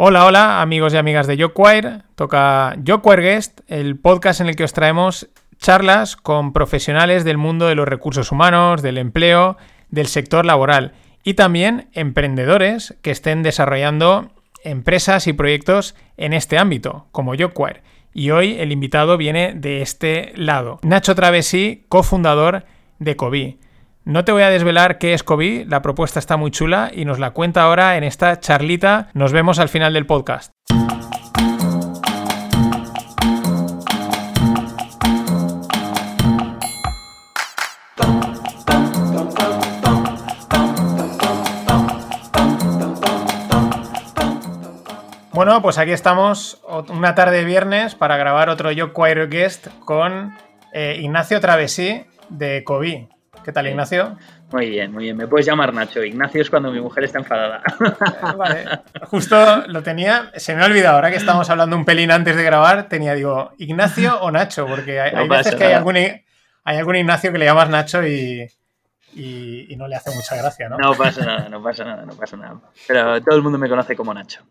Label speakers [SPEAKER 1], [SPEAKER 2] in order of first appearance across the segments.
[SPEAKER 1] Hola, hola, amigos y amigas de Yoquire. Toca Yoquire Guest, el podcast en el que os traemos charlas con profesionales del mundo de los recursos humanos, del empleo, del sector laboral y también emprendedores que estén desarrollando empresas y proyectos en este ámbito, como Yoquire. Y hoy el invitado viene de este lado, Nacho Travesí, cofundador de Covi. No te voy a desvelar qué es COVID, la propuesta está muy chula y nos la cuenta ahora en esta charlita. Nos vemos al final del podcast. Bueno, pues aquí estamos una tarde de viernes para grabar otro Yo Choir Guest con eh, Ignacio Travesí de COVID. ¿Qué tal, Ignacio?
[SPEAKER 2] Muy bien, muy bien. Me puedes llamar Nacho. Ignacio es cuando mi mujer está enfadada.
[SPEAKER 1] Vale. Justo lo tenía. Se me ha olvidado, ahora que estamos hablando un pelín antes de grabar, tenía, digo, ¿Ignacio o Nacho? Porque hay, veces que hay algún, hay algún Ignacio que le llamas Nacho y, y, no le hace mucha gracia, ¿no?
[SPEAKER 2] No pasa nada, no pasa nada, no pasa nada. Pero todo el mundo me conoce como Nacho.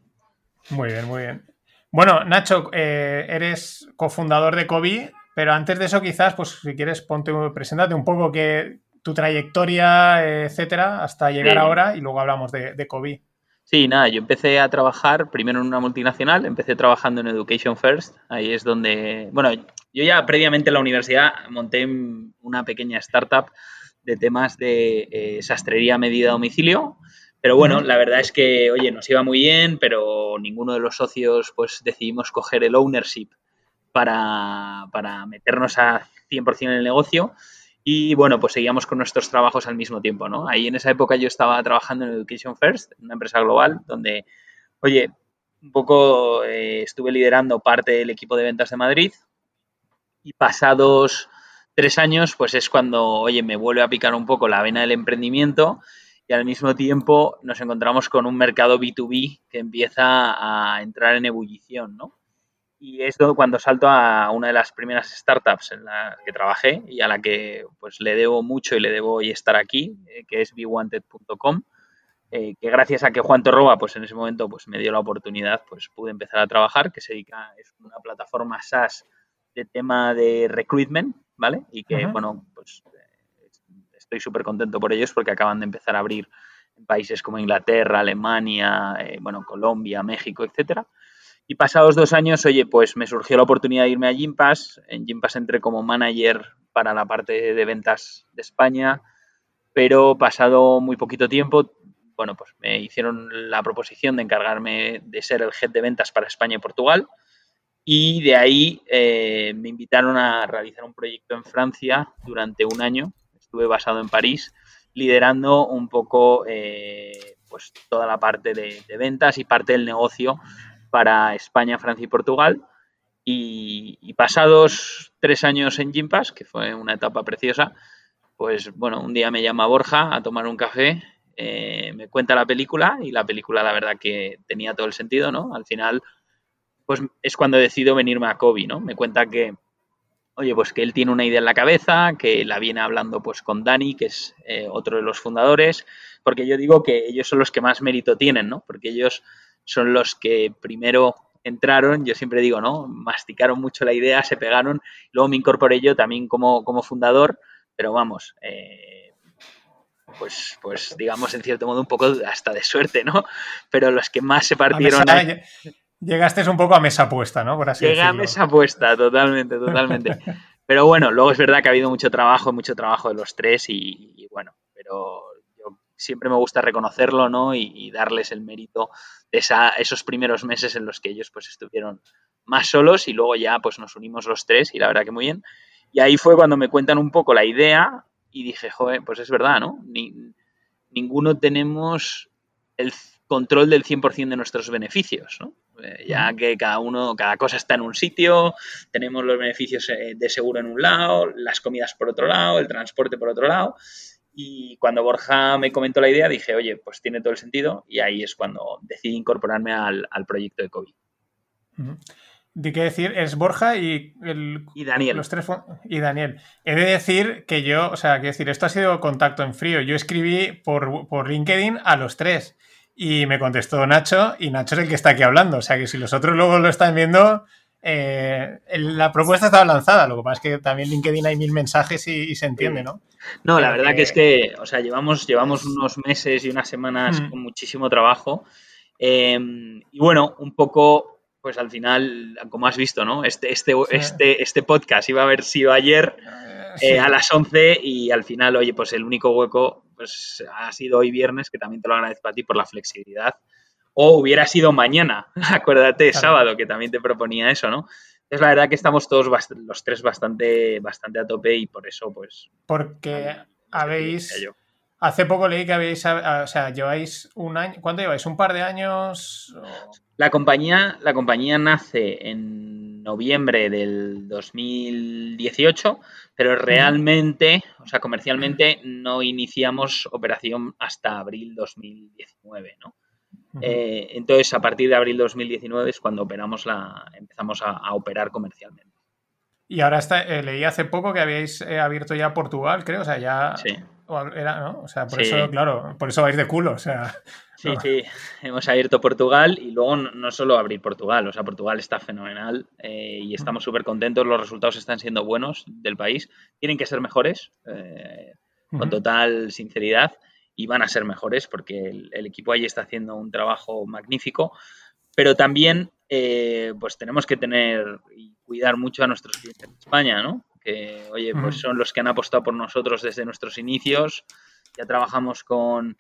[SPEAKER 1] Muy bien, muy bien. Bueno, Nacho, eh, eres cofundador de COVID, pero antes de eso, quizás, pues si quieres, ponte, preséntate un poco que, tu trayectoria, etcétera, hasta llegar ahora y luego hablamos de, de COVID.
[SPEAKER 2] Sí, nada, yo empecé a trabajar primero en una multinacional, empecé trabajando en Education First, ahí es donde, bueno, yo ya previamente en la universidad monté una pequeña startup de temas de eh, sastrería a medida a domicilio, pero bueno, la verdad es que, oye, nos iba muy bien, pero ninguno de los socios pues decidimos coger el ownership para, para meternos a 100% en el negocio y bueno, pues seguíamos con nuestros trabajos al mismo tiempo, ¿no? Ahí en esa época yo estaba trabajando en Education First, una empresa global, donde, oye, un poco eh, estuve liderando parte del equipo de ventas de Madrid y pasados tres años, pues es cuando, oye, me vuelve a picar un poco la vena del emprendimiento y al mismo tiempo nos encontramos con un mercado B2B que empieza a entrar en ebullición, ¿no? Y es cuando salto a una de las primeras startups en las que trabajé y a la que pues le debo mucho y le debo hoy estar aquí, eh, que es bewanted.com, eh, que gracias a que Juan Torroba pues en ese momento pues me dio la oportunidad, pues pude empezar a trabajar, que se dedica, es una plataforma SaaS de tema de recruitment, ¿vale? Y que, bueno, pues eh, estoy súper contento por ellos porque acaban de empezar a abrir en países como Inglaterra, Alemania, bueno, Colombia, México, etcétera. Y pasados dos años, oye, pues me surgió la oportunidad de irme a Gympass. En Gympass entré como manager para la parte de ventas de España, pero pasado muy poquito tiempo, bueno, pues me hicieron la proposición de encargarme de ser el head de ventas para España y Portugal. Y de ahí eh, me invitaron a realizar un proyecto en Francia durante un año. Estuve basado en París, liderando un poco eh, pues toda la parte de ventas y parte del negocio para España, Francia y Portugal. Y, pasados tres años en Gympass, que fue una etapa preciosa, pues bueno, un día me llama Borja a tomar un café, eh, me cuenta la película y la película la verdad que tenía todo el sentido, ¿no? Al final, pues es cuando decido venirme a Kobe, ¿no? Me cuenta que, oye, pues que él tiene una idea en la cabeza, que la viene hablando pues con Dani, que es eh, otro de los fundadores, porque yo digo que ellos son los que más mérito tienen, ¿no? Porque ellos son los que primero entraron, yo siempre digo, ¿no? Masticaron mucho la idea, se pegaron, luego me incorporé yo también como, como fundador, pero vamos, eh, pues, pues digamos en cierto modo un poco hasta de suerte, ¿no? Pero los que más se partieron...
[SPEAKER 1] Llegaste un poco a mesa puesta, ¿no?
[SPEAKER 2] Por así Llegué a mesa puesta, totalmente, totalmente. pero bueno, luego es verdad que ha habido mucho trabajo, mucho trabajo de los tres y bueno, pero siempre me gusta reconocerlo, ¿no? Y, darles el mérito de esos primeros meses en los que ellos pues estuvieron más solos y luego ya pues nos unimos los tres y la verdad que muy bien. Y ahí fue cuando me cuentan un poco la idea y dije, joder, pues es verdad, ¿no? ninguno tenemos el control del 100% de nuestros beneficios, ¿no? Eh, ya que cada uno, cada cosa está en un sitio, tenemos los beneficios eh, de seguro en un lado, las comidas por otro lado, el transporte por otro lado, y cuando Borja me comentó la idea, dije, oye, pues tiene todo el sentido. Y ahí es cuando decidí incorporarme al, proyecto de COVID.
[SPEAKER 1] De qué decir, es Borja y, el,
[SPEAKER 2] y Daniel.
[SPEAKER 1] Los tres, y Daniel. He de decir que yo, o sea, que decir, esto ha sido contacto en frío. Yo escribí por, por LinkedIn a los tres. Y me contestó Nacho, y Nacho es el que está aquí hablando. O sea que si los otros luego lo están viendo, eh, la propuesta estaba lanzada. Lo que pasa es que también LinkedIn hay mil mensajes y, se entiende, ¿no?
[SPEAKER 2] No, la verdad que es que, o sea, llevamos, llevamos unos meses y unas semanas mm. con muchísimo trabajo. Em, y bueno, un poco, pues al final, como has visto, ¿no? Este, este, este, este podcast iba a haber sido ayer eh, a las 11 y al final, oye, pues el único hueco pues ha sido hoy viernes, que también te lo agradezco a ti por la flexibilidad. O hubiera sido mañana, acuérdate, sábado, que también te proponía eso, ¿no? Es la verdad que estamos todos los tres bastante, bastante a tope y por eso, pues.
[SPEAKER 1] Porque habéis. Hace poco leí que habéis, o sea, lleváis un año, ¿cuánto lleváis? ¿Un par de años?
[SPEAKER 2] La compañía, la compañía nace en noviembre del 2018, pero realmente, o sea, comercialmente no iniciamos operación hasta abril 2019, ¿no? Eh, entonces, a partir de abril 2019 es cuando operamos la, empezamos a, operar comercialmente.
[SPEAKER 1] Y ahora está, eh, leí hace poco que habéis eh, abierto ya Portugal, creo, o sea, ya...
[SPEAKER 2] Sí.
[SPEAKER 1] Era, ¿no? O sea, por eso, claro, por eso vais de culo, o sea...
[SPEAKER 2] Sí, sí, hemos abierto Portugal y luego no, solo abrir Portugal, o sea, Portugal está fenomenal y estamos súper contentos, los resultados están siendo buenos del país, tienen que ser mejores, con total sinceridad, y van a ser mejores porque el, equipo allí está haciendo un trabajo magnífico, pero también eh, pues tenemos que tener y cuidar mucho a nuestros clientes en España, ¿no? Que, oye, pues son los que han apostado por nosotros desde nuestros inicios, ya trabajamos con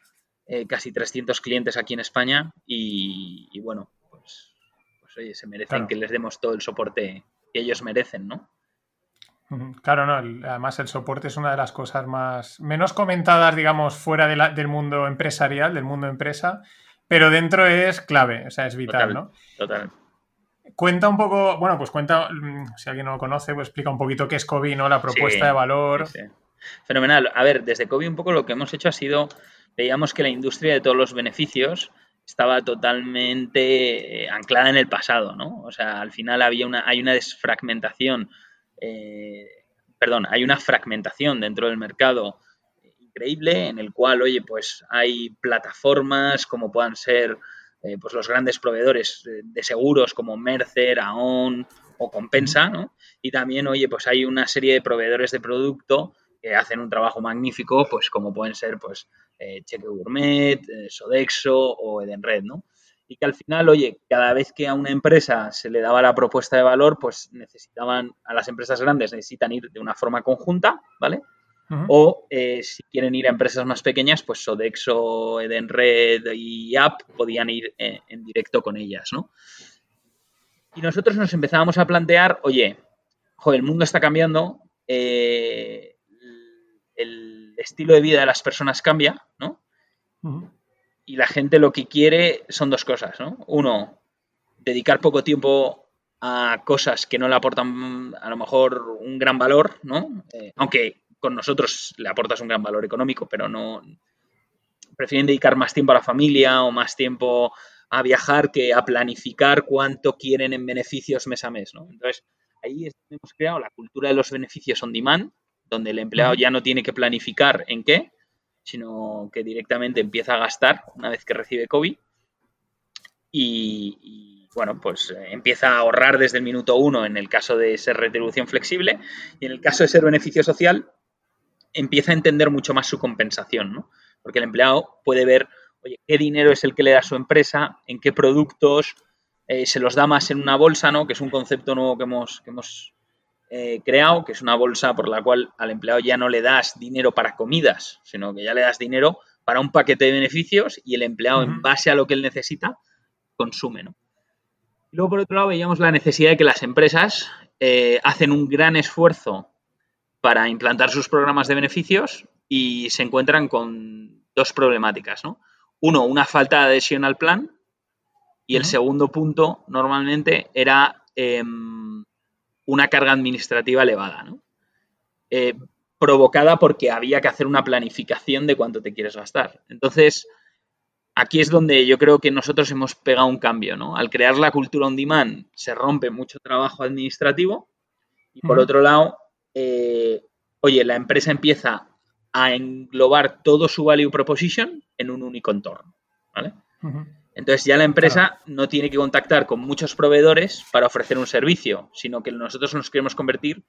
[SPEAKER 2] eh, casi 300 clientes aquí en España y, bueno, pues, pues, oye, se merecen que les demos todo el soporte que ellos merecen, ¿no?
[SPEAKER 1] Claro, no, además el soporte es una de las cosas más menos comentadas, digamos, fuera del mundo empresarial, del mundo empresa, pero dentro es clave, o sea, es vital, ¿no?
[SPEAKER 2] Total.
[SPEAKER 1] Cuenta un poco, bueno, pues cuenta, mm, si alguien no lo conoce, pues explica un poquito qué es COVID, ¿no? La propuesta de valor.
[SPEAKER 2] Fenomenal. A ver, desde COVID un poco lo que hemos hecho ha sido, veíamos que la industria de todos los beneficios estaba totalmente eh, anclada en el pasado, ¿no? O sea, al final había una, hay una desfragmentación eh, perdón, hay una fragmentación dentro del mercado increíble en el cual, oye, pues hay plataformas como puedan ser eh, pues los grandes proveedores de seguros como Mercer, Aon o Compensa, ¿no? Y también, oye, pues hay una serie de proveedores de producto que hacen un trabajo magnífico, pues como pueden ser, pues, eh, Cheque Gourmet, Sodexo o Edenred, ¿no? Y que al final, oye, cada vez que a una empresa se le daba la propuesta de valor, pues necesitaban, a las empresas grandes necesitan ir de una forma conjunta, ¿vale? O eh, si quieren ir a empresas más pequeñas, pues Sodexo, Edenred y App podían ir eh, en directo con ellas, ¿no? Y nosotros nos empezábamos a plantear, oye, joder, el mundo está cambiando, eh, el estilo de vida de las personas cambia, ¿no? Y la gente lo que quiere son dos cosas, ¿no? Uno, dedicar poco tiempo a cosas que no le aportan a lo mejor un gran valor, ¿no? Eh, aunque con nosotros le aportas un gran valor económico, pero no prefieren dedicar más tiempo a la familia o más tiempo a viajar que a planificar cuánto quieren en beneficios mes a mes, ¿no? Entonces, ahí hemos creado la cultura de los beneficios on demand, donde el empleado ya no tiene que planificar en qué, sino que directamente empieza a gastar una vez que recibe COVID y, bueno, pues eh, empieza a ahorrar desde el minuto uno en el caso de ser retribución flexible y en el caso de ser beneficio social empieza a entender mucho más su compensación, ¿no? Porque el empleado puede ver, oye, qué dinero es el que le da su empresa, en qué productos, eh, se los da más en una bolsa, ¿no? Que es un concepto nuevo que hemos, que hemos eh, creado, que es una bolsa por la cual al empleado ya no le das dinero para comidas, sino que ya le das dinero para un paquete de beneficios y el empleado, en base a lo que él necesita, consume. ¿no? Luego, por otro lado, veíamos la necesidad de que las empresas eh, hacen un gran esfuerzo para implantar sus programas de beneficios y se encuentran con dos problemáticas. ¿no? Uno, una falta de adhesión al plan y el segundo punto, normalmente, era em, una carga administrativa elevada, ¿no? Eh, provocada porque había que hacer una planificación de cuánto te quieres gastar. Entonces, aquí es donde yo creo que nosotros hemos pegado un cambio, ¿no? Al crear la cultura on demand se rompe mucho trabajo administrativo y por otro lado, eh, oye, la empresa empieza a englobar todo su value proposition en un único entorno, ¿vale? Entonces ya la empresa no tiene que contactar con muchos proveedores para ofrecer un servicio, sino que nosotros nos queremos convertir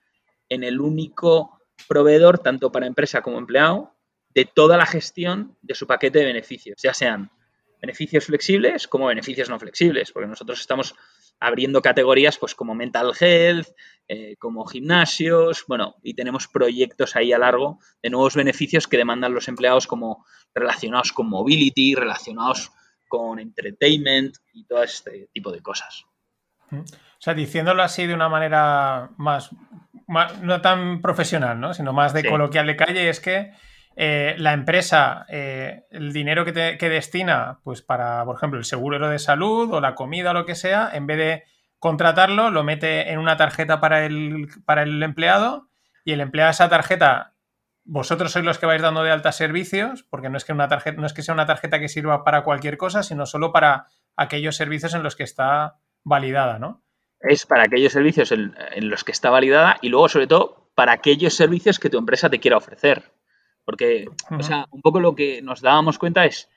[SPEAKER 2] en el único proveedor, tanto para empresa como empleado, de toda la gestión de su paquete de beneficios, ya sean beneficios flexibles como beneficios no flexibles, porque nosotros estamos abriendo categorías pues como mental health, eh, como gimnasios, bueno, y tenemos proyectos ahí a largo de nuevos beneficios que demandan los empleados como relacionados con mobility, relacionados con entertainment y todo este tipo de cosas.
[SPEAKER 1] O sea, diciéndolo así de una manera más, no tan profesional, ¿no? sino más de coloquial de calle, es que eh, la empresa, eh, el dinero que, destina, pues para, por ejemplo, el seguro de salud o la comida o lo que sea, en vez de contratarlo, lo mete en una tarjeta para el, para el empleado y el empleado esa tarjeta, vosotros sois los que vais dando de alta servicios, porque no es que una tarjeta, no es que sea una tarjeta que sirva para cualquier cosa, sino solo para aquellos servicios en los que está validada, ¿no?
[SPEAKER 2] Es para aquellos servicios en los que está validada y luego, sobre todo, para aquellos servicios que tu empresa te quiera ofrecer. Porque, o sea, un poco lo que nos dábamos cuenta es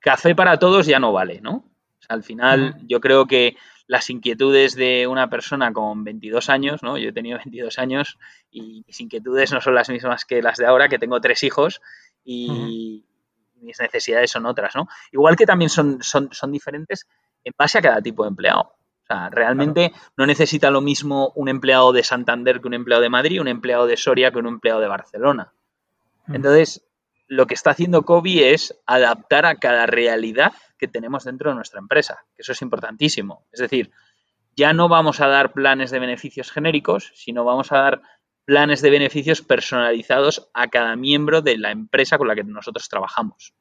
[SPEAKER 2] café para todos ya no vale, ¿no? al final, yo creo que las inquietudes de una persona con 22 años, ¿no? Yo he tenido 22 años y mis inquietudes no son las mismas que las de ahora, que tengo tres hijos y mis necesidades son otras, ¿no? Igual que también son, son, son diferentes en base a cada tipo de empleado. O sea, realmente no necesita lo mismo un empleado de Santander que un empleado de Madrid, un empleado de Soria que un empleado de Barcelona. Entonces, lo que está haciendo Kobe es adaptar a cada realidad que tenemos dentro de nuestra empresa, que eso es importantísimo. Es decir, ya no vamos a dar planes de beneficios genéricos, sino vamos a dar planes de beneficios personalizados a cada miembro de la empresa con la que nosotros trabajamos.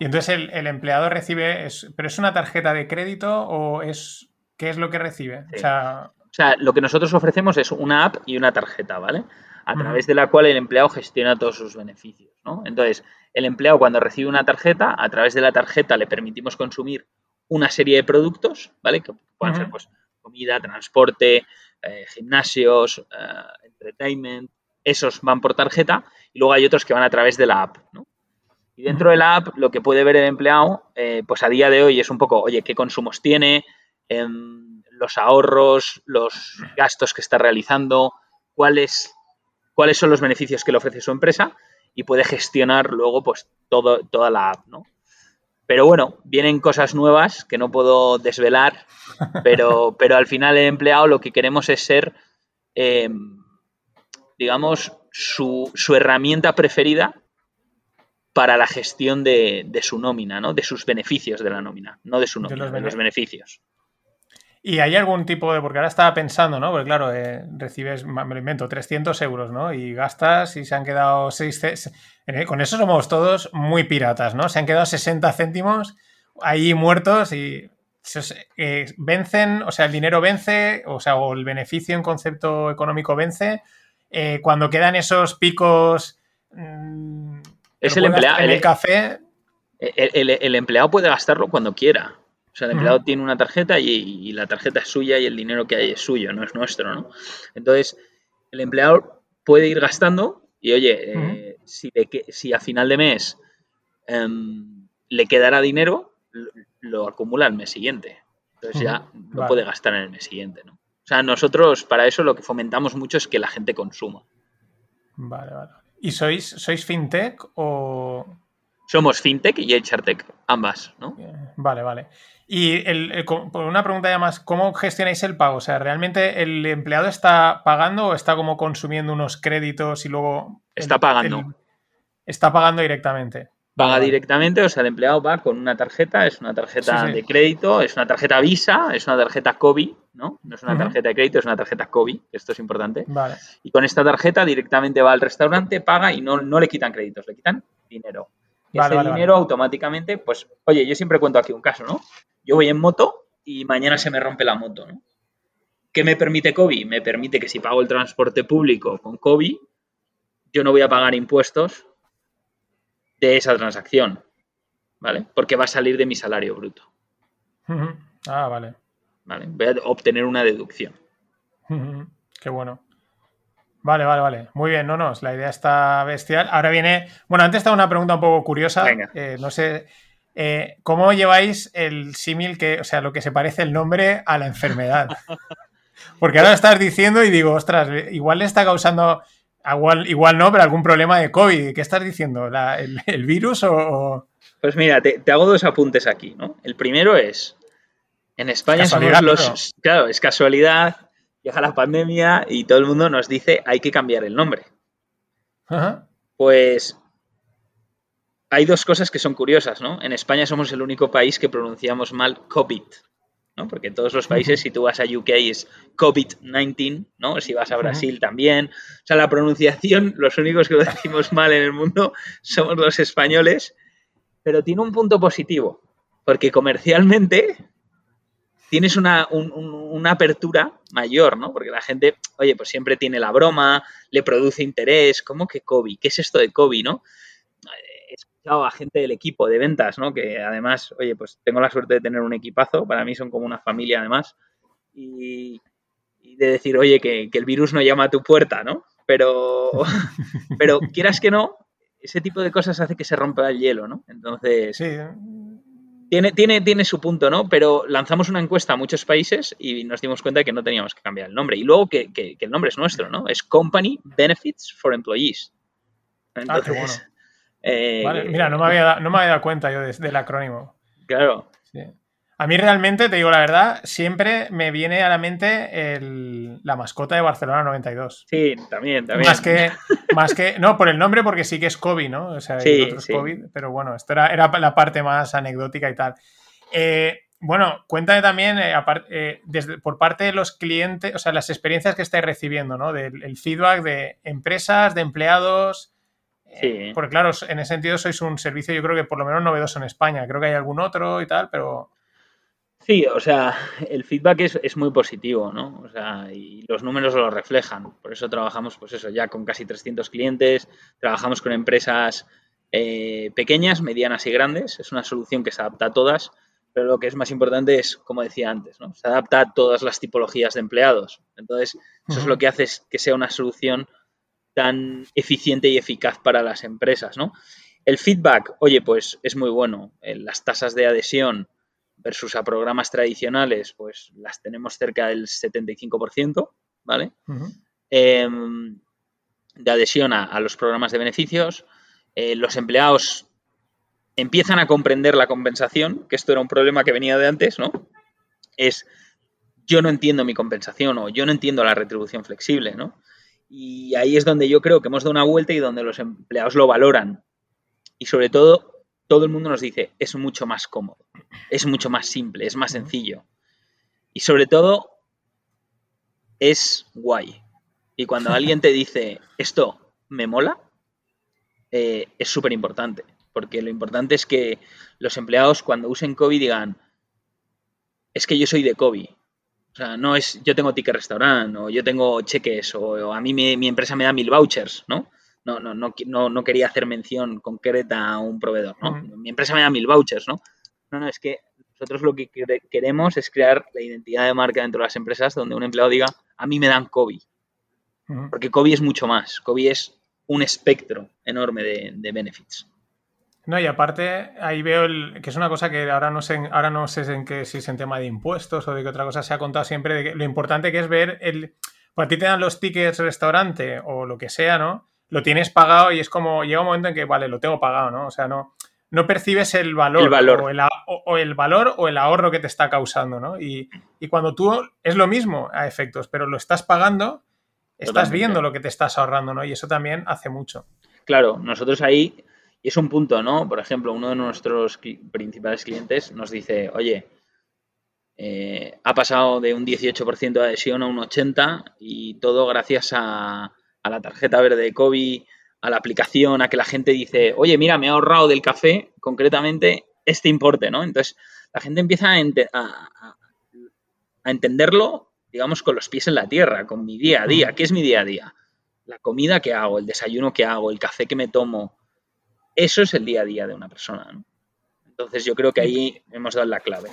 [SPEAKER 1] Y entonces el, empleado recibe, ¿pero es una tarjeta de crédito o es qué es lo que recibe?
[SPEAKER 2] O, sea, sea, lo que nosotros ofrecemos es una app y una tarjeta, ¿vale? a través de la cual el empleado gestiona todos sus beneficios. ¿no? Entonces, el empleado cuando recibe una tarjeta, a través de la tarjeta le permitimos consumir una serie de productos, ¿vale? Que pueden ser pues, comida, transporte, eh, gimnasios, eh, entertainment, esos van por tarjeta y luego hay otros que van a través de la app, ¿no? Y dentro de la app lo que puede ver el empleado, eh, pues a día de hoy es un poco, oye, qué consumos tiene, em, los ahorros, los gastos que está realizando, cuáles cuáles son los beneficios que le ofrece su empresa y puede gestionar luego pues todo, toda la app, ¿no? Pero bueno, vienen cosas nuevas que no puedo desvelar, pero, pero al final el empleado lo que queremos es ser, em, digamos, su, herramienta preferida para la gestión de, su nómina, ¿no? De sus beneficios de la nómina, no de su nómina, de los beneficios.
[SPEAKER 1] ¿Y hay algún tipo de.? Porque ahora estaba pensando, ¿no? Porque claro, eh, recibes, me lo invento, 300 euros, ¿no? Y gastas y se han quedado 6. Con eso somos todos muy piratas, ¿no? Se han quedado 60 céntimos ahí muertos y. Eh, vencen, o sea, el dinero vence, o sea, o el beneficio en concepto económico vence. Eh, cuando quedan esos picos.
[SPEAKER 2] Mm, es el empleado. El, café. el empleado puede gastarlo cuando quiera. O sea, el empleado tiene una tarjeta y, la tarjeta es suya y el dinero que hay es suyo, no es nuestro, ¿no? Entonces, el empleado puede ir gastando y, oye, eh, si, a final de mes em, le quedará dinero, lo, acumula el mes siguiente. Entonces ya no puede gastar en el mes siguiente, ¿no? O sea, nosotros para eso lo que fomentamos mucho es que la gente consuma.
[SPEAKER 1] Vale, vale. ¿Y sois, sois fintech o...?
[SPEAKER 2] Somos fintech y HRtech, ambas, ¿no?
[SPEAKER 1] Vale, vale. Y por una pregunta ya más, ¿cómo gestionáis el pago? O sea, ¿realmente el empleado está pagando o está como consumiendo unos créditos y luego...
[SPEAKER 2] Está pagando.
[SPEAKER 1] está pagando directamente.
[SPEAKER 2] Paga directamente, o sea, el empleado va con una tarjeta, es una tarjeta de crédito, es una tarjeta Visa, es una tarjeta COVID, ¿no? No es una tarjeta de crédito, es una tarjeta COVID, esto es importante.
[SPEAKER 1] Vale.
[SPEAKER 2] Y con esta tarjeta directamente va al restaurante, paga y no, no le quitan créditos, le quitan dinero. Y ese dinero automáticamente, pues, oye, yo siempre cuento aquí un caso, ¿no? Yo voy en moto y mañana se me rompe la moto, ¿no? ¿Qué me permite COVID? Me permite que si pago el transporte público con COVID, yo no voy a pagar impuestos de esa transacción, ¿vale? Porque va a salir de mi salario bruto.
[SPEAKER 1] Ah, vale.
[SPEAKER 2] Vale, voy a obtener una deducción.
[SPEAKER 1] Qué bueno. Vale, vale, vale. Muy bien, no, no, la idea está bestial. Ahora viene, bueno, antes estaba una pregunta un poco curiosa. Eh, no sé, eh, ¿cómo lleváis el símil que, o sea, lo que se parece el nombre a la enfermedad? Porque ahora estás diciendo y digo, ostras, igual le está causando, igual, igual no, pero algún problema de COVID. ¿Qué estás diciendo? el, virus o...?
[SPEAKER 2] Pues mira, te, hago dos apuntes aquí, ¿no? El primero es, en España somos los... Claro, es casualidad, llega la pandemia y todo el mundo nos dice hay que cambiar el nombre. Pues hay dos cosas que son curiosas, ¿no? En España somos el único país que pronunciamos mal COVID, ¿no? Porque en todos los países, si tú vas a UK es COVID-19, ¿no? Si vas a Brasil también. O sea, la pronunciación, los únicos que lo decimos mal en el mundo somos los españoles, pero tiene un punto positivo, porque comercialmente tienes una, apertura mayor, ¿no? Porque la gente, oye, pues siempre tiene la broma, le produce interés, ¿cómo que COVID? ¿Qué es esto de COVID, no? He escuchado a gente del equipo de ventas, ¿no? Que además, oye, pues tengo la suerte de tener un equipazo, para mí son como una familia además, y, de decir, oye, que, el virus no llama a tu puerta, ¿no? Pero, pero quieras que no, ese tipo de cosas hace que se rompa el hielo, ¿no? Entonces...
[SPEAKER 1] Sí,
[SPEAKER 2] tiene, tiene, tiene su punto, ¿no? Pero lanzamos una encuesta a muchos países y nos dimos cuenta de que no teníamos que cambiar el nombre. Y luego que, el nombre es nuestro, ¿no? Es Company Benefits for Employees.
[SPEAKER 1] ah, qué bueno. Eh, mira, no me, había, no me había dado cuenta yo del acrónimo.
[SPEAKER 2] Claro.
[SPEAKER 1] Sí. A mí realmente, te digo la verdad, siempre me viene a la mente la mascota de Barcelona 92.
[SPEAKER 2] Sí, también, también.
[SPEAKER 1] Más que, más que, no, por el nombre, porque sí que es COVID, ¿no? O sea, hay otros COVID, pero bueno, esto era, era, la parte más anecdótica y tal. Eh, bueno, cuéntame también, eh, eh, desde, por parte de los clientes, o sea, las experiencias que estáis recibiendo, ¿no? Del feedback de empresas, de empleados. Sí. porque claro, en ese sentido sois un servicio, yo creo que por lo menos novedoso en España. Creo que hay algún otro y tal, pero
[SPEAKER 2] Sí, o sea, el feedback es, muy positivo, ¿no? O sea, y los números lo reflejan. Por eso trabajamos, pues eso, ya con casi 300 clientes, trabajamos con empresas eh, pequeñas, medianas y grandes. Es una solución que se adapta a todas, pero lo que es más importante es, como decía antes, ¿no? Se adapta a todas las tipologías de empleados. Entonces, eso es lo que hace que sea una solución tan eficiente y eficaz para las empresas, ¿no? El feedback, oye, pues es muy bueno. Eh, las tasas de adhesión versus a programas tradicionales, pues las tenemos cerca del 75%, ¿vale? Em, de adhesión a, los programas de beneficios. Eh, los empleados empiezan a comprender la compensación, que esto era un problema que venía de antes, ¿no? Es yo no entiendo mi compensación o yo no entiendo la retribución flexible, ¿no? Y ahí es donde yo creo que hemos dado una vuelta y donde los empleados lo valoran. Y sobre todo, todo el mundo nos dice, es mucho más cómodo, es mucho más simple, es más sencillo. Y sobre todo, es guay. Y cuando alguien te dice, esto me mola, eh, es súper importante. Porque lo importante es que los empleados cuando usen COVID digan, es que yo soy de COVID. O sea, no es yo tengo ticket restaurante o yo tengo cheques o, a mí mi empresa me da mil vouchers, ¿no? No, no, no, no, quería hacer mención concreta a un proveedor, ¿no? Mi empresa me da mil vouchers, ¿no? No, no, es que nosotros lo que queremos es crear la identidad de marca dentro de las empresas donde un empleado diga, a mí me dan COVID. Porque COVID es mucho más. COVID es un espectro enorme de, benefits.
[SPEAKER 1] No, y aparte, ahí veo que es una cosa que ahora no sé, ahora no sé en qué, si es en tema de impuestos o de qué otra cosa se ha contado siempre, de lo importante que es ver el. Pues a ti te dan los tickets restaurante o lo que sea, ¿no? Lo tienes pagado y es como, llega un momento en que, vale, lo tengo pagado, ¿no? O sea, no, no percibes el valor,
[SPEAKER 2] el valor.
[SPEAKER 1] O, el, valor o el ahorro que te está causando, ¿no? Y, cuando tú es lo mismo a efectos, pero lo estás pagando, estás viendo lo que te estás ahorrando, ¿no? Y eso también hace mucho.
[SPEAKER 2] Claro, nosotros ahí, y es un punto, ¿no? Por ejemplo, uno de nuestros principales clientes nos dice, oye, eh, ha pasado de un 18% de adhesión a un 80% y todo gracias a, a la tarjeta verde de COVID, a la aplicación, a que la gente dice, oye, mira, me he ahorrado del café concretamente este importe, ¿no? Entonces, la gente empieza a, entenderlo, digamos, con los pies en la tierra, con mi día a día. ¿Qué es mi día a día? La comida que hago, el desayuno que hago, el café que me tomo. Eso es el día a día de una persona, ¿no? Entonces, yo creo que ahí hemos dado la clave.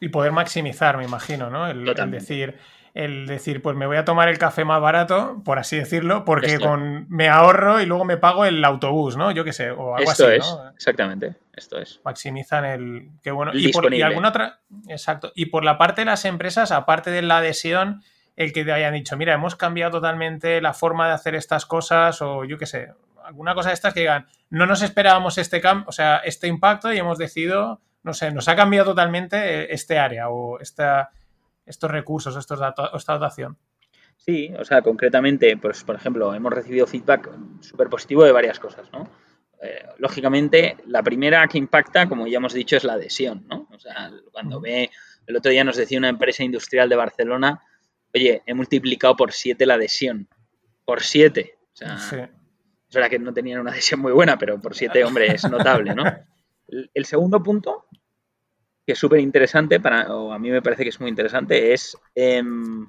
[SPEAKER 1] Y poder maximizar, me imagino, ¿no? el decir, el decir, pues me voy a tomar el café más barato, por así decirlo, porque con me ahorro y luego me pago el autobús, ¿no? Yo qué sé, o algo
[SPEAKER 2] esto
[SPEAKER 1] así,
[SPEAKER 2] es, exactamente, esto es.
[SPEAKER 1] Maximizan el... Qué bueno. y, por, y alguna otra... Exacto. Y por la parte de las empresas, aparte de la adhesión, el que te hayan dicho, mira, hemos cambiado totalmente la forma de hacer estas cosas, o yo qué sé, alguna cosa de estas que digan, no nos esperábamos este cambio, o sea, este impacto y hemos decidido, no sé, nos ha cambiado totalmente este área o esta estos recursos, estos datos, esta dotación?
[SPEAKER 2] Sí, o sea, concretamente, pues por ejemplo, hemos recibido feedback súper positivo de varias cosas, ¿no? Eh, lógicamente, la primera que impacta, como ya hemos dicho, es la adhesión, ¿no? O sea, cuando ve, el otro día nos decía una empresa industrial de Barcelona, oye, he multiplicado por siete la adhesión. Por siete. O sea, es verdad que no tenían una adhesión muy buena, pero por siete, hombre, es notable, ¿no? el segundo punto que es súper interesante, para, o a mí me parece que es muy interesante, es em,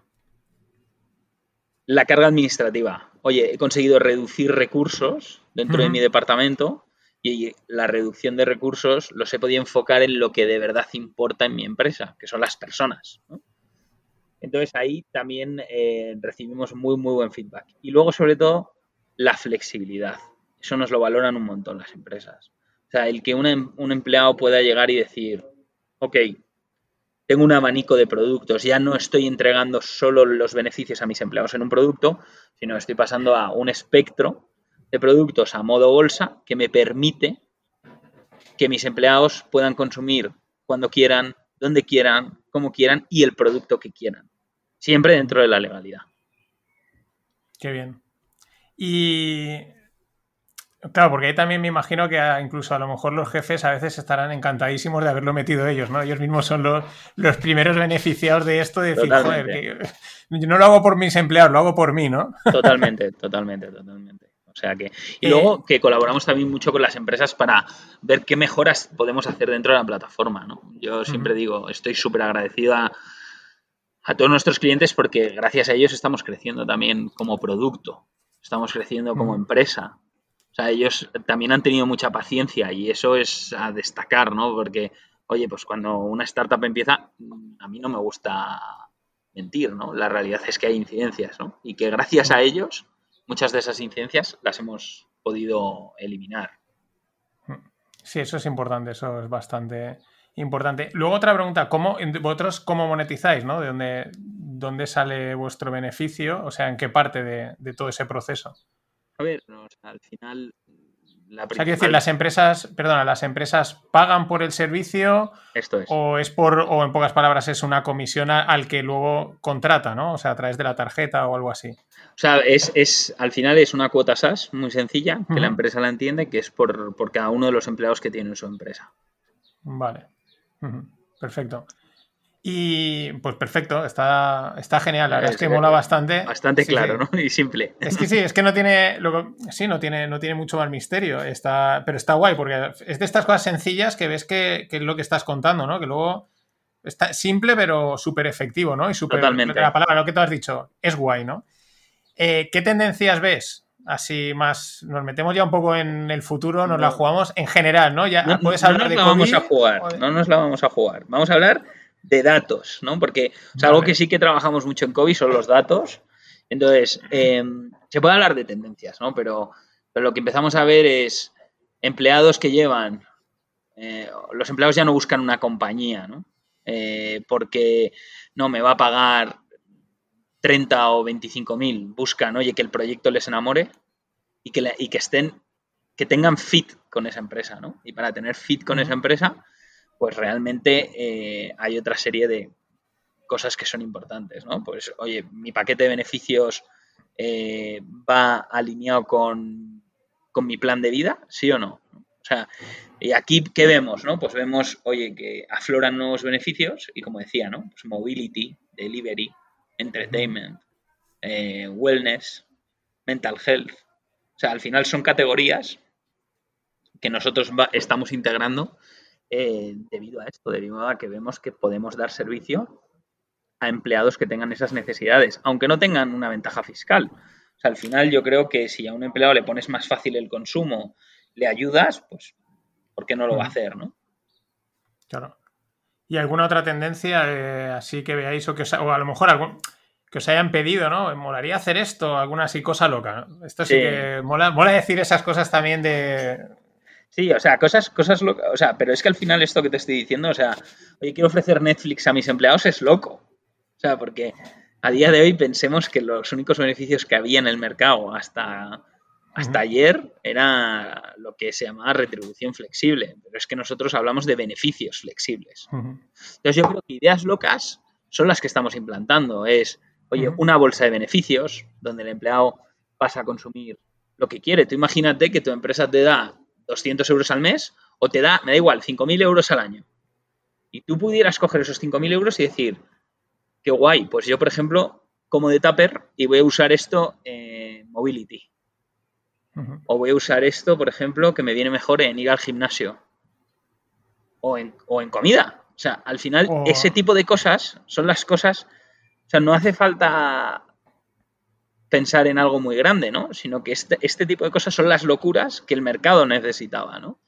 [SPEAKER 2] la carga administrativa. Oye, he conseguido reducir recursos dentro de mi departamento y la reducción de recursos los he podido enfocar en lo que de verdad importa en mi empresa, que son las personas. Entonces ahí también eh, recibimos muy, muy buen feedback. Y luego, sobre todo, la flexibilidad. Eso nos lo valoran un montón las empresas. O sea, el que em, un empleado pueda llegar y decir, ok, tengo un abanico de productos, ya no estoy entregando solo los beneficios a mis empleados en un producto, sino estoy pasando a un espectro de productos a modo bolsa que me permite que mis empleados puedan consumir cuando quieran, donde quieran, como quieran y el producto que quieran. Siempre dentro de la legalidad.
[SPEAKER 1] Qué bien. Y Claro, porque ahí también me imagino que incluso a lo mejor los jefes a veces estarán encantadísimos de haberlo metido ellos, ¿no? Ellos mismos son los, los primeros beneficiados de esto, de decir, joder, que yo no lo hago por mis empleados, lo hago por mí, ¿no?
[SPEAKER 2] Totalmente, totalmente, totalmente. O sea que. Y eh, luego que colaboramos también mucho con las empresas para ver qué mejoras podemos hacer dentro de la plataforma, ¿no? Yo siempre digo, estoy súper agradecido a, todos nuestros clientes porque gracias a ellos estamos creciendo también como producto, estamos creciendo como empresa sea, ellos también han tenido mucha paciencia y eso es a destacar, ¿no? Porque, oye, pues cuando una startup empieza, a mí no me gusta mentir, ¿no? La realidad es que hay incidencias, ¿no? Y que gracias a ellos, muchas de esas incidencias las hemos podido eliminar.
[SPEAKER 1] Sí, eso es importante, eso es bastante importante. Luego otra pregunta, ¿cómo, vosotros cómo monetizáis, ¿no? ¿De dónde, dónde sale vuestro beneficio? O sea, ¿en qué parte de todo ese proceso?
[SPEAKER 2] A ver, al final.
[SPEAKER 1] La O sea, quiero decir, las empresas, perdona, las empresas pagan por el servicio.
[SPEAKER 2] Esto es.
[SPEAKER 1] O es por, o en pocas palabras, es una comisión al que luego contrata, ¿no? O sea, a través de la tarjeta o algo así.
[SPEAKER 2] O sea, es, es al final es una cuota SAS muy sencilla, que la empresa la entiende, que es por, por, cada uno de los empleados que tiene en su empresa.
[SPEAKER 1] Vale. Perfecto. Y pues perfecto, está, está genial, la verdad es que mola bastante.
[SPEAKER 2] Bastante claro, ¿no? Y simple.
[SPEAKER 1] Es que sí, es que no tiene, sí, no tiene, no tiene mucho más misterio, está, pero está guay porque es de estas cosas sencillas que ves que, es lo que estás contando, ¿no? Que luego está simple pero súper efectivo, ¿no? Y súper...
[SPEAKER 2] Totalmente.
[SPEAKER 1] La palabra, lo que tú has dicho, es guay, ¿no? Eh, ¿Qué tendencias ves? Así más, nos metemos ya un poco en el futuro, nos la jugamos en general, ¿no? Ya
[SPEAKER 2] no, puedes hablar nos la vamos a jugar, no nos la vamos a jugar. Vamos a hablar de datos, ¿no? Porque algo que sí que trabajamos mucho en COVID son los datos. Entonces, em, se puede hablar de tendencias, ¿no? Pero, lo que empezamos a ver es empleados que llevan, eh, los empleados ya no buscan una compañía, ¿no? Eh, porque no me va a pagar 30 o 25 mil, buscan, oye, que el proyecto les enamore y que, y que estén, que tengan fit con esa empresa, ¿no? Y para tener fit con esa empresa, pues realmente eh, hay otra serie de cosas que son importantes, ¿no? Pues, oye, mi paquete de beneficios eh, va alineado con, mi plan de vida, ¿sí o no? O sea, y aquí, ¿qué vemos, no? Pues vemos, oye, que afloran nuevos beneficios y como decía, ¿no? Pues mobility, delivery, entertainment, eh, wellness, mental health. O sea, al final son categorías que nosotros estamos integrando eh, debido a esto, debido a que vemos que podemos dar servicio a empleados que tengan esas necesidades, aunque no tengan una ventaja fiscal. O sea, al final yo creo que si a un empleado le pones más fácil el consumo, le ayudas, pues, ¿por qué no lo va a hacer, no?
[SPEAKER 1] Claro. ¿Y alguna otra tendencia eh, así que veáis o que o a lo mejor algún, que os hayan pedido, ¿no? Molaría hacer esto, alguna así cosa loca. Esto sí, que mola, mola decir esas cosas también de,
[SPEAKER 2] Sí, o sea, cosas, cosas locas. O sea, pero es que al final esto que te estoy diciendo, o sea, oye, quiero ofrecer Netflix a mis empleados es loco. O sea, porque a día de hoy pensemos que los únicos beneficios que había en el mercado hasta, hasta ayer era lo que se llamaba retribución flexible. Pero es que nosotros hablamos de beneficios flexibles. Entonces yo creo que ideas locas son las que estamos implantando. Es, oye, una bolsa de beneficios donde el empleado pasa a consumir lo que quiere. Tú imagínate que tu empresa te da 200 euros al mes o te da, me da igual, 5.000 euros al año. Y tú pudieras coger esos 5.000 euros y decir, qué guay, pues yo, por ejemplo, como de Tupper y voy a usar esto en Mobility. O voy a usar esto, por ejemplo, que me viene mejor en ir al gimnasio. O en, comida. O sea, al final, ese tipo de cosas son las cosas. O sea, no hace falta pensar en algo muy grande, ¿no? Sino que este, este, tipo de cosas son las locuras que el mercado necesitaba, ¿no?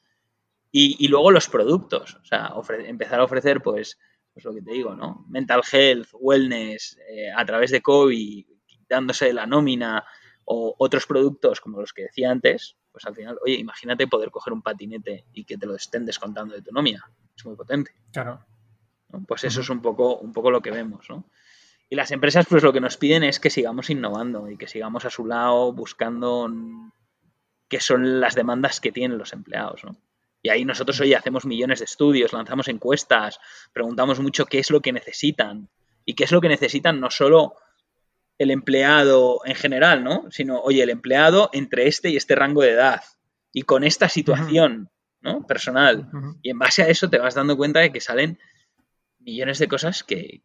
[SPEAKER 2] Y, luego los productos, o sea, empezar a ofrecer, pues, pues lo que te digo, ¿no? Mental health, wellness, eh, a través de COVID, quitándose la nómina o otros productos como los que decía antes, pues al final, oye, imagínate poder coger un patinete y que te lo estén descontando de tu nómina. Es muy potente.
[SPEAKER 1] Claro.
[SPEAKER 2] Pues eso es un poco, un poco lo que vemos, ¿no? Y las empresas, pues lo que nos piden es que sigamos innovando y que sigamos a su lado buscando qué son las demandas que tienen los empleados, ¿no? Y ahí nosotros hoy hacemos millones de estudios, lanzamos encuestas, preguntamos mucho qué es lo que necesitan y qué es lo que necesitan no solo el empleado en general, ¿no? Sino, oye, el empleado entre este y este rango de edad y con esta situación, ¿no? Personal. Y en base a eso te vas dando cuenta de que salen millones de cosas que,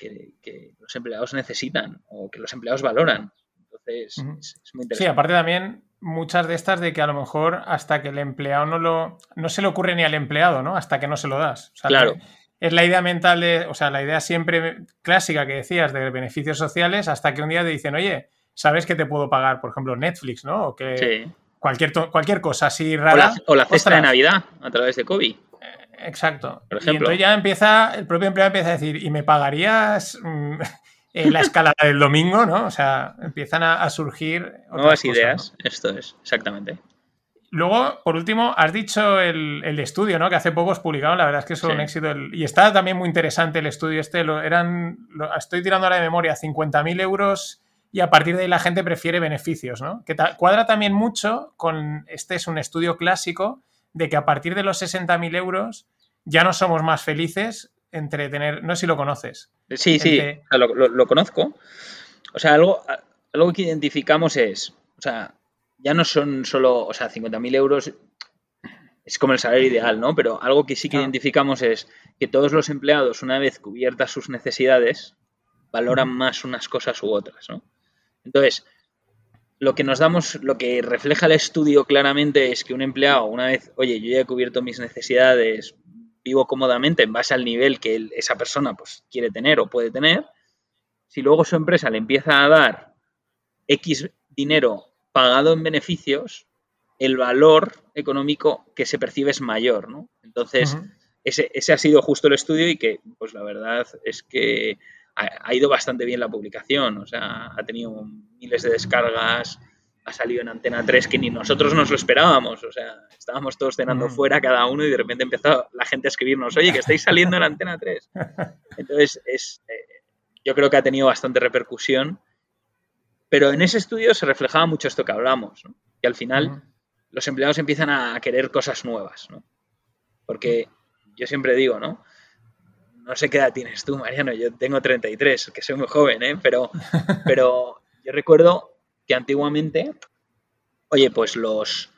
[SPEAKER 2] los empleados necesitan o que los empleados valoran. Entonces, es, muy interesante.
[SPEAKER 1] Sí, aparte también muchas de estas de que a lo mejor hasta que el empleado no lo... no se le ocurre ni al empleado, ¿no? Hasta que no se lo das.
[SPEAKER 2] claro.
[SPEAKER 1] Es la idea mental de, o sea, la idea siempre clásica que decías de beneficios sociales hasta que un día te dicen, oye, ¿sabes que te puedo pagar, por ejemplo, Netflix, ¿no? O que cualquier, cualquier cosa así rara.
[SPEAKER 2] O la, cesta de Navidad a través de COVID.
[SPEAKER 1] Exacto. Por ejemplo. Y entonces ya empieza, el propio empleado empieza a decir, ¿y me pagarías mm, en la escalada del domingo? ¿no? O sea, empiezan a, surgir.
[SPEAKER 2] Nuevas ideas, esto es, exactamente.
[SPEAKER 1] Luego, por último, has dicho el, estudio, ¿no? Que hace poco has publicado, la verdad es que es un éxito. y está también muy interesante el estudio este. Lo, eran, estoy tirando a la memoria, 50.000 euros y a partir de ahí la gente prefiere beneficios, ¿no? Que cuadra también mucho con, este es un estudio clásico de que a partir de los 60.000 euros ya no somos más felices entre tener, no sé si lo conoces.
[SPEAKER 2] Sí, sí, lo, conozco. O sea, algo, algo que identificamos es, o sea, ya no son solo, o sea, 50.000 euros es como el salario ideal, ¿no? Pero algo que sí que identificamos es que todos los empleados, una vez cubiertas sus necesidades, valoran más unas cosas u otras, ¿no? Entonces, lo que nos damos, lo que refleja el estudio claramente es que un empleado, una vez, oye, yo ya he cubierto mis necesidades, vivo cómodamente en base al nivel que esa persona pues, quiere tener o puede tener, si luego su empresa le empieza a dar X dinero pagado en beneficios, el valor económico que se percibe es mayor, ¿no? Entonces, ese, ese ha sido justo el estudio y que, pues la verdad es que ha, ido bastante bien la publicación, o sea, ha tenido miles de descargas, ha salido en Antena 3 que ni nosotros nos lo esperábamos, o sea, estábamos todos cenando fuera cada uno y de repente empezó la gente a escribirnos, oye, que estáis saliendo en Antena 3. Entonces, es, eh, yo creo que ha tenido bastante repercusión, pero en ese estudio se reflejaba mucho esto que hablamos, ¿no? que al final los empleados empiezan a querer cosas nuevas, ¿no? porque yo siempre digo, ¿no? No sé qué edad tienes tú, Mariano, yo tengo 33, que soy muy joven, ¿eh? pero, pero yo recuerdo que antiguamente, oye, pues los,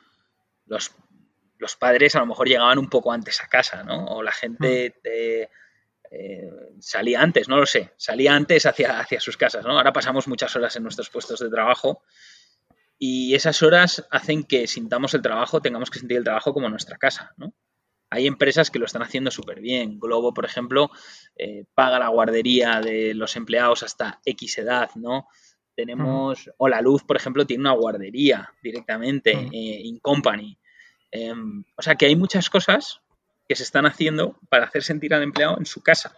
[SPEAKER 2] los, padres a lo mejor llegaban un poco antes a casa, ¿no? O la gente mm. eh, salía antes, no lo sé, salía antes hacia, hacia sus casas, ¿no? Ahora pasamos muchas horas en nuestros puestos de trabajo y esas horas hacen que sintamos el trabajo, tengamos que sentir el trabajo como nuestra casa, ¿no? Hay empresas que lo están haciendo súper bien. Globo, por ejemplo, eh, paga la guardería de los empleados hasta X edad, ¿no? Tenemos, o la luz, por ejemplo, tiene una guardería directamente, eh, in company. Em, o sea que hay muchas cosas que se están haciendo para hacer sentir al empleado en su casa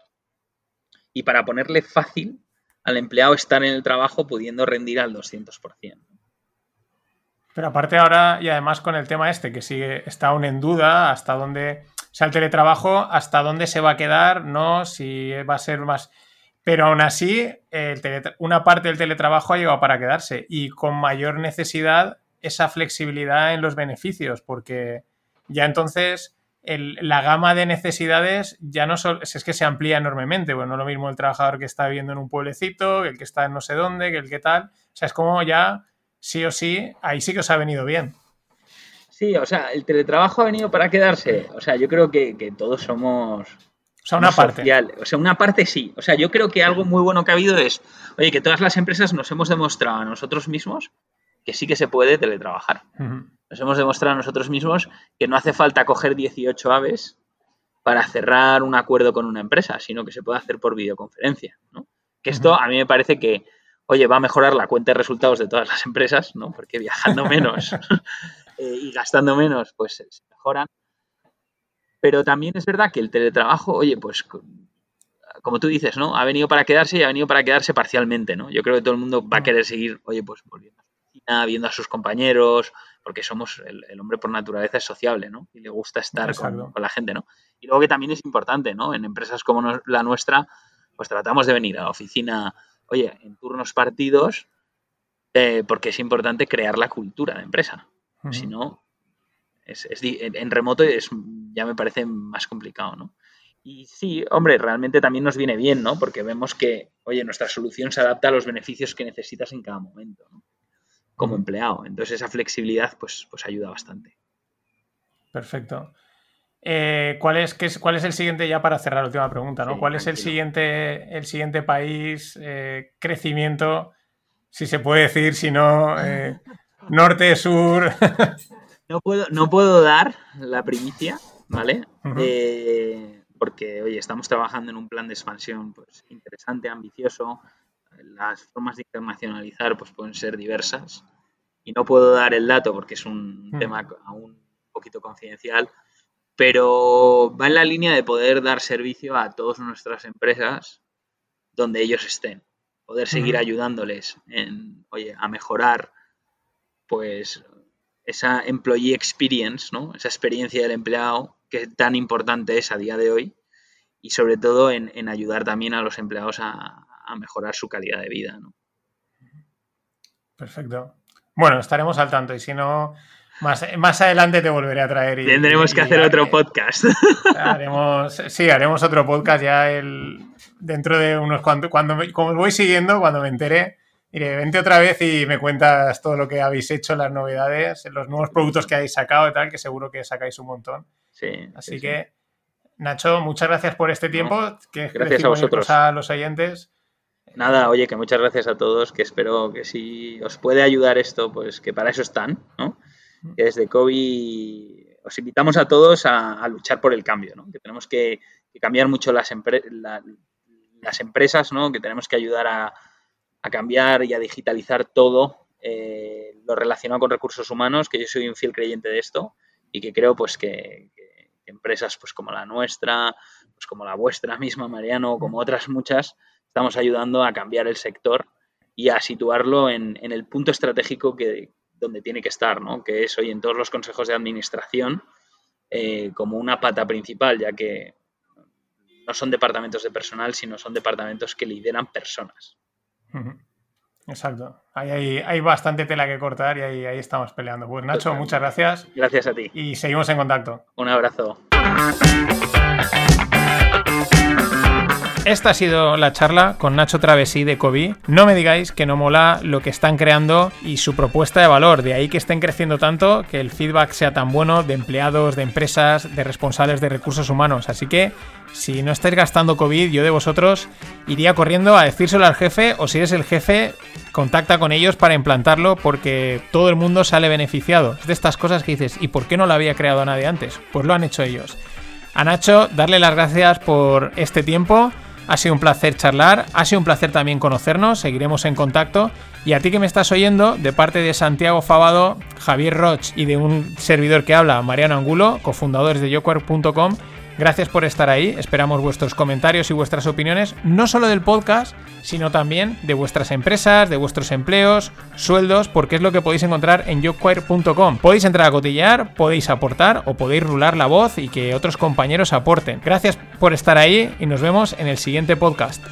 [SPEAKER 2] y para ponerle fácil al empleado estar en el trabajo pudiendo rendir al 200%.
[SPEAKER 1] Pero aparte ahora, y además con el tema este, que sigue, está aún en duda hasta dónde, o sea, el teletrabajo, hasta dónde se va a quedar, ¿no? Si va a ser más... Pero aún así, una parte del teletrabajo ha llegado para quedarse y con mayor necesidad esa flexibilidad en los beneficios, porque ya entonces la gama de necesidades ya no solo, es que se amplía enormemente. Bueno, no lo mismo el trabajador que está viviendo en un pueblecito, el que está en no sé dónde, que el que tal. O sea, es como ya, sí o sí, ahí sí que os ha venido bien.
[SPEAKER 2] Sí, o sea, el teletrabajo ha venido para quedarse. O sea, yo creo que, todos somos.
[SPEAKER 1] O sea, una parte.
[SPEAKER 2] O sea, una parte sí. O sea, yo creo que algo muy bueno que ha habido es, oye, que todas las empresas nos hemos demostrado a nosotros mismos que sí que se puede teletrabajar. Nos hemos demostrado a nosotros mismos que no hace falta coger 18 aves para cerrar un acuerdo con una empresa, sino que se puede hacer por videoconferencia. Que esto a mí me parece que, oye, va a mejorar la cuenta de resultados de todas las empresas, ¿no? porque viajando menos eh, y gastando menos, pues se mejoran. Pero también es verdad que el teletrabajo, oye, pues como tú dices, ¿no? Ha venido para quedarse y ha venido para quedarse parcialmente, ¿no? Yo creo que todo el mundo va a querer seguir, oye, pues volviendo viendo a sus compañeros, porque somos, el, hombre por naturaleza es sociable, ¿no? Y le gusta estar con, la gente, ¿no? Y luego que también es importante, ¿no? En empresas como la nuestra, pues tratamos de venir a la oficina, oye, en turnos partidos, eh, porque es importante crear la cultura de empresa. Si no, es, en remoto es, ya me parece más complicado, ¿no? Y sí, hombre, realmente también nos viene bien, ¿no? Porque vemos que, oye, nuestra solución se adapta a los beneficios que necesitas en cada momento, ¿no? como empleado. Entonces esa flexibilidad pues, pues ayuda bastante.
[SPEAKER 1] Perfecto. Eh, ¿cuál, es, qué es, ¿Cuál es el siguiente, ya para cerrar la última pregunta, ¿no? ¿Cuál es el siguiente, el siguiente país, eh, crecimiento, si se puede decir, si no, eh, norte, sur?
[SPEAKER 2] no, puedo, no puedo dar la primicia, ¿vale? porque, oye, estamos trabajando en un plan de expansión pues, interesante, ambicioso, las formas de internacionalizar pues, pueden ser diversas y no puedo dar el dato porque es un hmm. tema aún un poquito confidencial, pero va en la línea de poder dar servicio a todas nuestras empresas donde ellos estén, poder seguir ayudándoles en, oye, a mejorar pues esa employee experience, ¿no? Esa experiencia del empleado que tan importante es a día de hoy y sobre todo en, en ayudar también a los empleados a, a mejorar su calidad de vida. ¿no?
[SPEAKER 1] Perfecto. Bueno, estaremos al tanto y si no, más, más adelante te volveré a traer. Y,
[SPEAKER 2] Tendremos que hacer otro podcast.
[SPEAKER 1] Haremos, sí, haremos otro podcast ya el, dentro de unos cuantos. Cuando como os voy siguiendo, cuando me entere, diré, vente otra vez y me cuentas todo lo que habéis hecho, las novedades, los nuevos productos que habéis sacado y tal, que seguro que sacáis un montón.
[SPEAKER 2] Sí.
[SPEAKER 1] Así que, Nacho, muchas gracias por este tiempo. que
[SPEAKER 2] gracias a vosotros.
[SPEAKER 1] A los oyentes.
[SPEAKER 2] Nada, oye, que muchas gracias a todos, que espero que si os puede ayudar esto, pues que para eso están, ¿no? Que desde COVID os invitamos a todos a, luchar por el cambio, ¿no? Que tenemos que, cambiar mucho las, las empresas, ¿no? Que tenemos que ayudar a, cambiar y a digitalizar todo eh, lo relacionado con recursos humanos, que yo soy un fiel creyente de esto y que creo pues que, que empresas pues como la nuestra, pues como la vuestra misma, Mariano, como otras muchas, estamos ayudando a cambiar el sector y a situarlo en, el punto estratégico que, donde tiene que estar, ¿no? que es hoy en todos los consejos de administración eh, como una pata principal, ya que no son departamentos de personal, sino son departamentos que lideran personas.
[SPEAKER 1] Exacto. Hay, hay, bastante tela que cortar y ahí, ahí estamos peleando. Pues Nacho, muchas gracias.
[SPEAKER 2] Gracias a ti.
[SPEAKER 1] Y seguimos en contacto.
[SPEAKER 2] Un abrazo.
[SPEAKER 1] Esta ha sido la charla con Nacho Travesí de Kobe. No me digáis que no mola lo que están creando y su propuesta de valor. De ahí que estén creciendo tanto, que el feedback sea tan bueno de empleados, de empresas, de responsables de recursos humanos. Así que si no estáis gastando COVID, yo de vosotros iría corriendo a decírselo al jefe o si eres el jefe, contacta con ellos para implantarlo porque todo el mundo sale beneficiado. Es de estas cosas que dices, ¿y por qué no lo había creado nadie antes? Pues lo han hecho ellos. A Nacho, darle las gracias por este tiempo. Ha sido un placer charlar, ha sido un placer también conocernos, seguiremos en contacto. Y a ti que me estás oyendo, de parte de Santiago Fabado, Javier Roch y de un servidor que habla, Mariano Angulo, cofundadores de yoquer.com, gracias por estar ahí. Esperamos vuestros comentarios y vuestras opiniones, no solo del podcast, sino también de vuestras empresas, de vuestros empleos, sueldos, porque es lo que podéis encontrar en jobquire.com. Podéis entrar a cotillear, podéis aportar o podéis rular la voz y que otros compañeros aporten. Gracias por estar ahí y nos vemos en el siguiente podcast.